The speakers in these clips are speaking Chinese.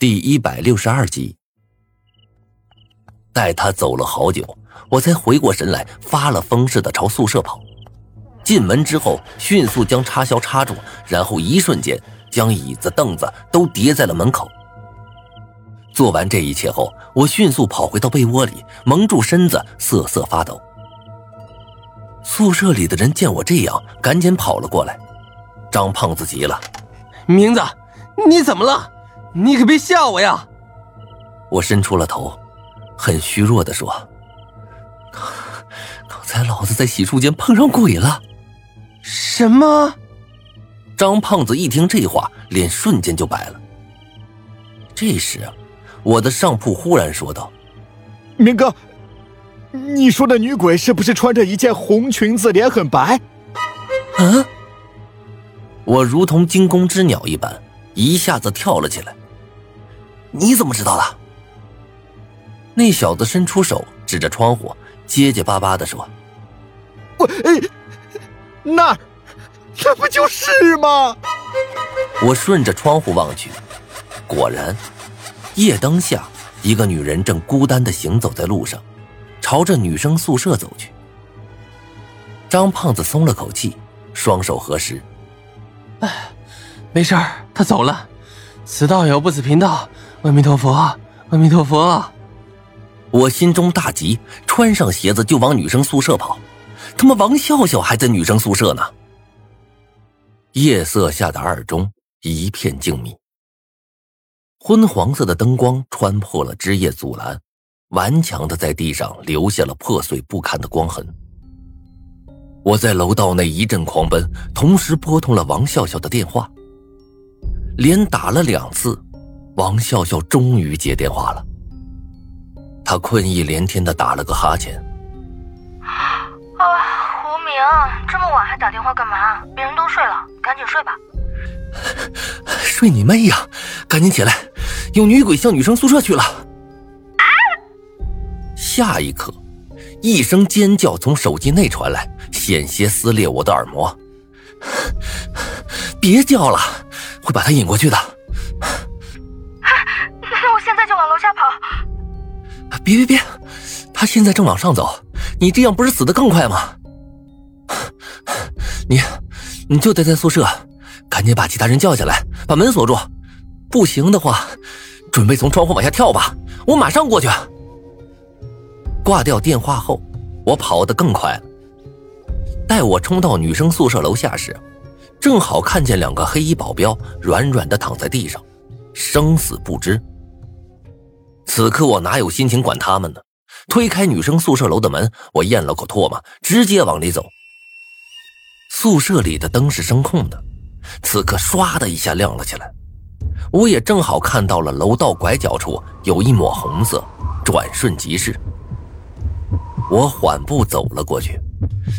第一百六十二集，待他走了好久，我才回过神来，发了疯似的朝宿舍跑。进门之后，迅速将插销插住，然后一瞬间将椅子、凳子都叠在了门口。做完这一切后，我迅速跑回到被窝里，蒙住身子，瑟瑟发抖。宿舍里的人见我这样，赶紧跑了过来。张胖子急了：“明子，你怎么了？”你可别吓我呀！我伸出了头，很虚弱的说：“刚才老子在洗漱间碰上鬼了。”什么？张胖子一听这话，脸瞬间就白了。这时，我的上铺忽然说道：“明哥，你说的女鬼是不是穿着一件红裙子，脸很白？”啊！我如同惊弓之鸟一般，一下子跳了起来。你怎么知道的？那小子伸出手指着窗户，结结巴巴的说：“我，那，那不就是吗？”我顺着窗户望去，果然，夜灯下，一个女人正孤单的行走在路上，朝着女生宿舍走去。张胖子松了口气，双手合十：“哎，没事儿，他走了。此道友不死贫道。”阿弥陀佛，阿弥陀佛！我心中大急，穿上鞋子就往女生宿舍跑。他妈，王笑笑还在女生宿舍呢。夜色下的二中一片静谧，昏黄色的灯光穿破了枝叶阻拦，顽强的在地上留下了破碎不堪的光痕。我在楼道内一阵狂奔，同时拨通了王笑笑的电话，连打了两次。王笑笑终于接电话了，他困意连天的打了个哈欠。啊，胡明，这么晚还打电话干嘛？别人都睡了，赶紧睡吧。睡你妹呀！赶紧起来，有女鬼向女生宿舍去了。啊！下一刻，一声尖叫从手机内传来，险些撕裂我的耳膜。别叫了，会把他引过去的。别别别！他现在正往上走，你这样不是死的更快吗？你，你就待在宿舍，赶紧把其他人叫下来，把门锁住。不行的话，准备从窗户往下跳吧，我马上过去。挂掉电话后，我跑得更快了。待我冲到女生宿舍楼下时，正好看见两个黑衣保镖软软的躺在地上，生死不知。此刻我哪有心情管他们呢？推开女生宿舍楼的门，我咽了口唾沫，直接往里走。宿舍里的灯是声控的，此刻唰的一下亮了起来。我也正好看到了楼道拐角处有一抹红色，转瞬即逝。我缓步走了过去，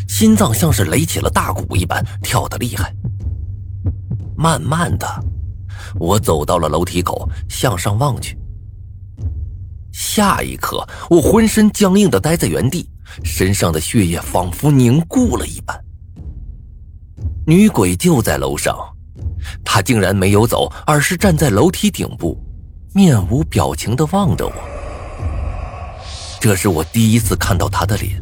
心脏像是擂起了大鼓一般跳得厉害。慢慢的，我走到了楼梯口，向上望去。下一刻，我浑身僵硬的待在原地，身上的血液仿佛凝固了一般。女鬼就在楼上，她竟然没有走，而是站在楼梯顶部，面无表情的望着我。这是我第一次看到她的脸，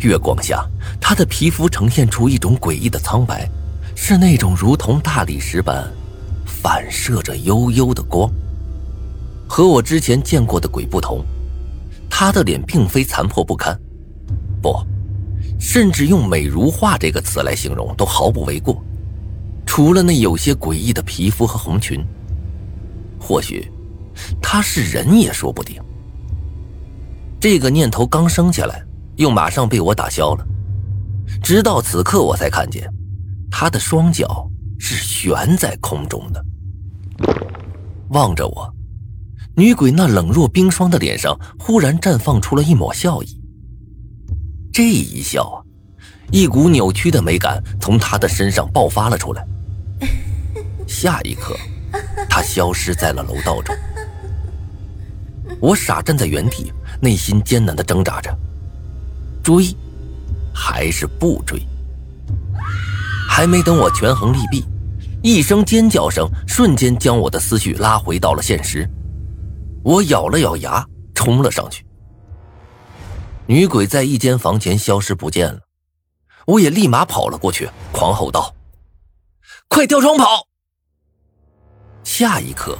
月光下，她的皮肤呈现出一种诡异的苍白，是那种如同大理石般反射着幽幽的光。和我之前见过的鬼不同，他的脸并非残破不堪，不，甚至用美如画这个词来形容都毫不为过。除了那有些诡异的皮肤和红裙，或许他是人也说不定。这个念头刚升起来，又马上被我打消了。直到此刻，我才看见他的双脚是悬在空中的，望着我。女鬼那冷若冰霜的脸上忽然绽放出了一抹笑意。这一笑啊，一股扭曲的美感从她的身上爆发了出来。下一刻，她消失在了楼道中。我傻站在原地，内心艰难的挣扎着：追，还是不追？还没等我权衡利弊，一声尖叫声瞬间将我的思绪拉回到了现实。我咬了咬牙，冲了上去。女鬼在一间房前消失不见了，我也立马跑了过去，狂吼道：“快跳窗跑！”下一刻，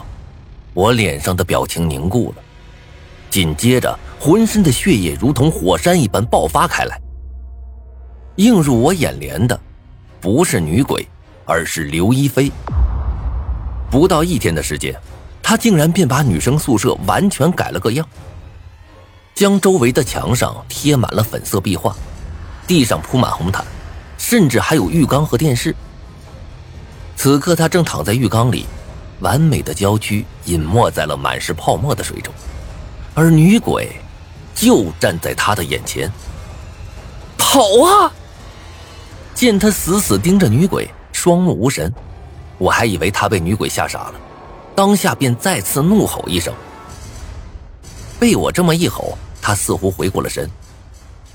我脸上的表情凝固了，紧接着，浑身的血液如同火山一般爆发开来。映入我眼帘的，不是女鬼，而是刘一飞。不到一天的时间，她竟然便把女生宿舍完全改了个样，将周围的墙上贴满了粉色壁画，地上铺满红毯，甚至还有浴缸和电视。此刻，他正躺在浴缸里，完美的娇躯隐没在了满是泡沫的水中，而女鬼就站在他的眼前。跑啊！见他死死盯着女鬼，双目无神，我还以为他被女鬼吓傻了，当下便再次怒吼一声。被我这么一吼，他似乎回过了神，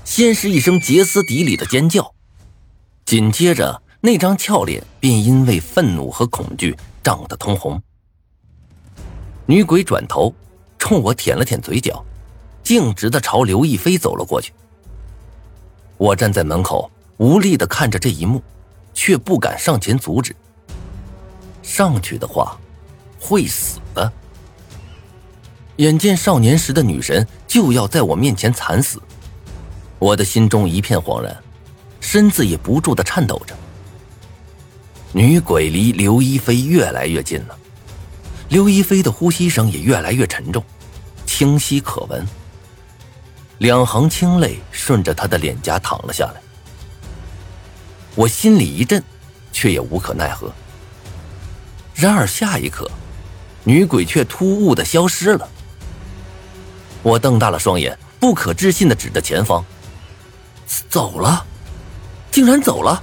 先是一声歇斯底里的尖叫，紧接着那张俏脸便因为愤怒和恐惧涨得通红。女鬼转头冲我舔了舔嘴角，径直的朝刘亦菲走了过去。我站在门口。无力的看着这一幕，却不敢上前阻止。上去的话，会死的。眼见少年时的女神就要在我面前惨死，我的心中一片惶然，身子也不住的颤抖着。女鬼离刘一飞越来越近了，刘一飞的呼吸声也越来越沉重，清晰可闻。两行清泪顺着她的脸颊淌了下来。我心里一震，却也无可奈何。然而下一刻，女鬼却突兀的消失了。我瞪大了双眼，不可置信的指着前方：“走了，竟然走了！”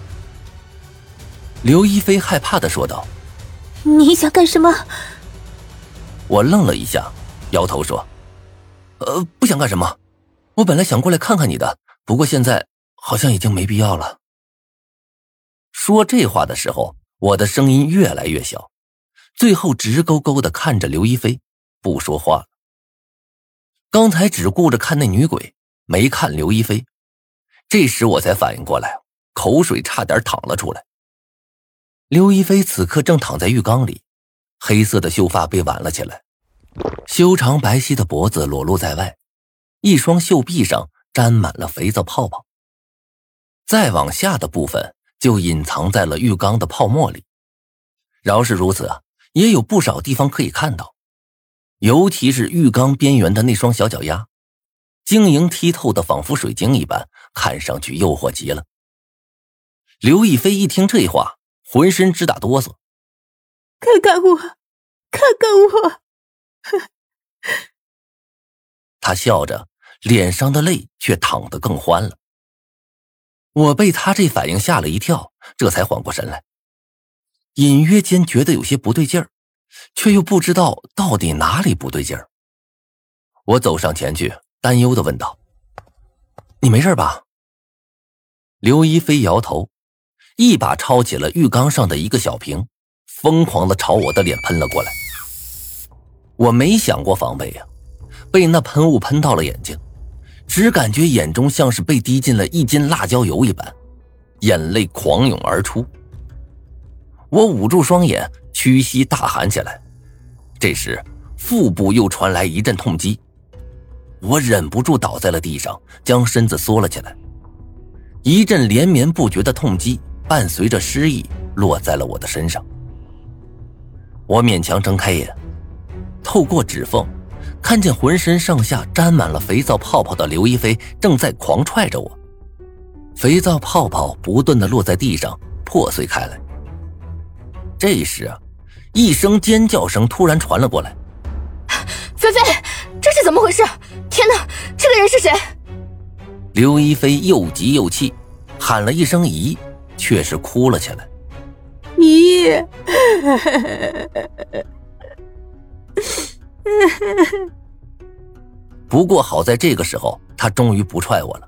刘一飞害怕的说道：“你想干什么？”我愣了一下，摇头说：“呃，不想干什么。我本来想过来看看你的，不过现在好像已经没必要了。”说这话的时候，我的声音越来越小，最后直勾勾的看着刘一飞，不说话了。刚才只顾着看那女鬼，没看刘一飞，这时我才反应过来，口水差点淌了出来。刘一飞此刻正躺在浴缸里，黑色的秀发被挽了起来，修长白皙的脖子裸露在外，一双秀臂上沾满了肥皂泡泡。再往下的部分。就隐藏在了浴缸的泡沫里。饶是如此啊，也有不少地方可以看到，尤其是浴缸边缘的那双小脚丫，晶莹剔透的，仿佛水晶一般，看上去诱惑极了。刘亦菲一听这话，浑身直打哆嗦。看看我，看看我！他笑着，脸上的泪却淌得更欢了。我被他这反应吓了一跳，这才缓过神来，隐约间觉得有些不对劲儿，却又不知道到底哪里不对劲儿。我走上前去，担忧的问道：“你没事吧？”刘一飞摇头，一把抄起了浴缸上的一个小瓶，疯狂的朝我的脸喷了过来。我没想过防备呀，被那喷雾喷到了眼睛。只感觉眼中像是被滴进了一斤辣椒油一般，眼泪狂涌而出。我捂住双眼，屈膝大喊起来。这时，腹部又传来一阵痛击，我忍不住倒在了地上，将身子缩了起来。一阵连绵不绝的痛击伴随着失意落在了我的身上。我勉强睁开眼，透过指缝。看见浑身上下沾满了肥皂泡泡的刘一飞正在狂踹着我，肥皂泡泡不断的落在地上破碎开来。这时，一声尖叫声突然传了过来：“菲菲，这是怎么回事？天哪，这个人是谁？”刘一菲又急又气，喊了一声“姨”，却是哭了起来：“姨。”不过好在这个时候，他终于不踹我了。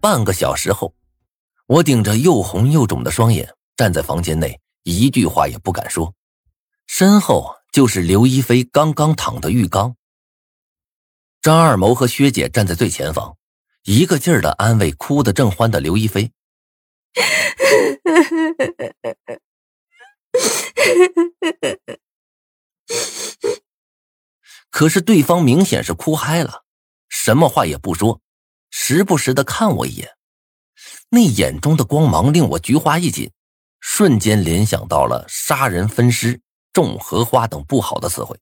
半个小时后，我顶着又红又肿的双眼站在房间内，一句话也不敢说，身后就是刘一飞刚刚躺的浴缸。张二谋和薛姐站在最前方，一个劲儿的安慰哭得正欢的刘一飞。可是对方明显是哭嗨了，什么话也不说，时不时的看我一眼，那眼中的光芒令我菊花一紧，瞬间联想到了杀人分尸、种荷花等不好的词汇。